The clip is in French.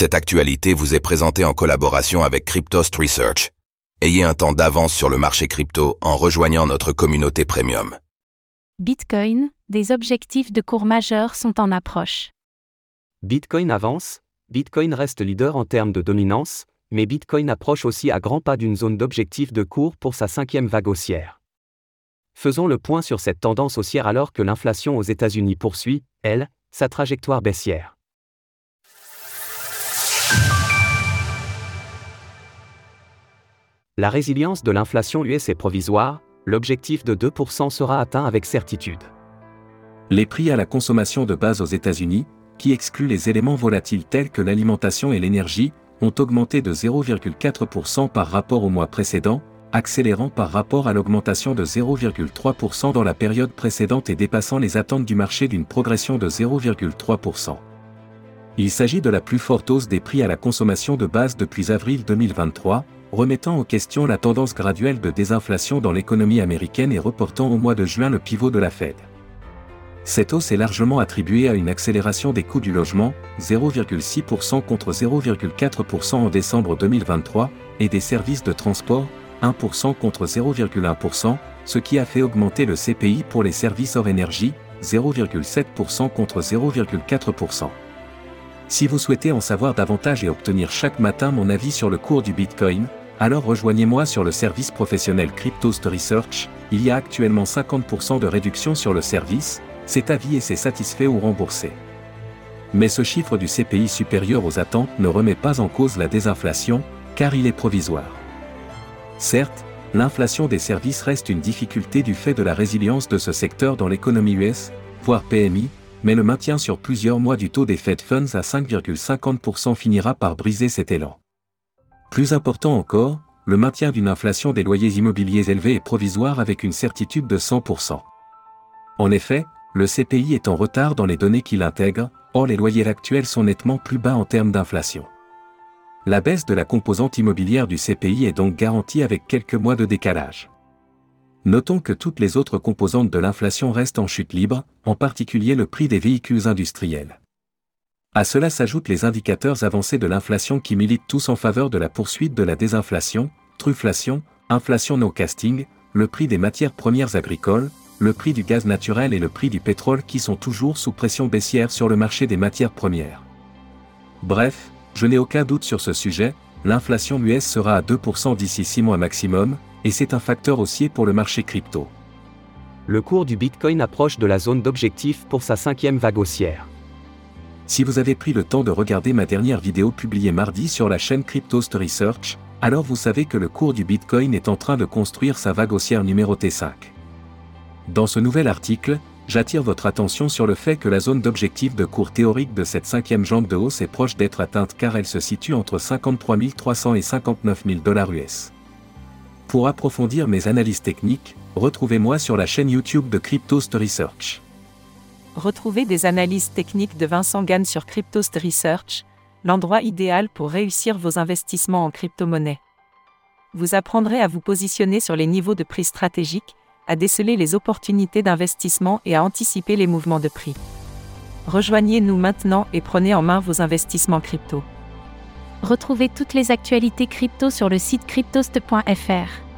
Cette actualité vous est présentée en collaboration avec Cryptost Research. Ayez un temps d'avance sur le marché crypto en rejoignant notre communauté premium. Bitcoin, des objectifs de cours majeurs sont en approche. Bitcoin avance, Bitcoin reste leader en termes de dominance, mais Bitcoin approche aussi à grands pas d'une zone d'objectif de cours pour sa cinquième vague haussière. Faisons le point sur cette tendance haussière alors que l'inflation aux États-Unis poursuit, elle, sa trajectoire baissière. La résilience de l'inflation US est provisoire, l'objectif de 2% sera atteint avec certitude. Les prix à la consommation de base aux États-Unis, qui excluent les éléments volatiles tels que l'alimentation et l'énergie, ont augmenté de 0,4% par rapport au mois précédent, accélérant par rapport à l'augmentation de 0,3% dans la période précédente et dépassant les attentes du marché d'une progression de 0,3%. Il s'agit de la plus forte hausse des prix à la consommation de base depuis avril 2023, remettant en question la tendance graduelle de désinflation dans l'économie américaine et reportant au mois de juin le pivot de la Fed. Cette hausse est largement attribuée à une accélération des coûts du logement, 0,6% contre 0,4% en décembre 2023, et des services de transport, 1% contre 0,1%, ce qui a fait augmenter le CPI pour les services hors énergie, 0,7% contre 0,4%. Si vous souhaitez en savoir davantage et obtenir chaque matin mon avis sur le cours du Bitcoin, alors rejoignez-moi sur le service professionnel Cryptost Research, il y a actuellement 50% de réduction sur le service, c'est avis et c'est satisfait ou remboursé. Mais ce chiffre du CPI supérieur aux attentes ne remet pas en cause la désinflation, car il est provisoire. Certes, l'inflation des services reste une difficulté du fait de la résilience de ce secteur dans l'économie US, voire PMI, mais le maintien sur plusieurs mois du taux des Fed Funds à 5,50% finira par briser cet élan. Plus important encore, le maintien d'une inflation des loyers immobiliers élevés est provisoire avec une certitude de 100%. En effet, le CPI est en retard dans les données qu'il intègre, or les loyers actuels sont nettement plus bas en termes d'inflation. La baisse de la composante immobilière du CPI est donc garantie avec quelques mois de décalage. Notons que toutes les autres composantes de l'inflation restent en chute libre, en particulier le prix des véhicules industriels. À cela s'ajoutent les indicateurs avancés de l'inflation qui militent tous en faveur de la poursuite de la désinflation, truflation, inflation no casting, le prix des matières premières agricoles, le prix du gaz naturel et le prix du pétrole qui sont toujours sous pression baissière sur le marché des matières premières. Bref, je n'ai aucun doute sur ce sujet, l'inflation US sera à 2% d'ici 6 mois maximum, et c'est un facteur haussier pour le marché crypto. Le cours du Bitcoin approche de la zone d'objectif pour sa cinquième vague haussière. Si vous avez pris le temps de regarder ma dernière vidéo publiée mardi sur la chaîne Cryptost Research, alors vous savez que le cours du Bitcoin est en train de construire sa vague haussière numéro T5. Dans ce nouvel article, j'attire votre attention sur le fait que la zone d'objectif de cours théorique de cette cinquième jambe de hausse est proche d'être atteinte car elle se situe entre 53 300 et 59 000 dollars US. Pour approfondir mes analyses techniques, retrouvez-moi sur la chaîne YouTube de Cryptost Research. Retrouvez des analyses techniques de Vincent Gann sur Cryptost Research, l'endroit idéal pour réussir vos investissements en crypto-monnaie. Vous apprendrez à vous positionner sur les niveaux de prix stratégiques, à déceler les opportunités d'investissement et à anticiper les mouvements de prix. Rejoignez-nous maintenant et prenez en main vos investissements crypto. Retrouvez toutes les actualités crypto sur le site cryptost.fr.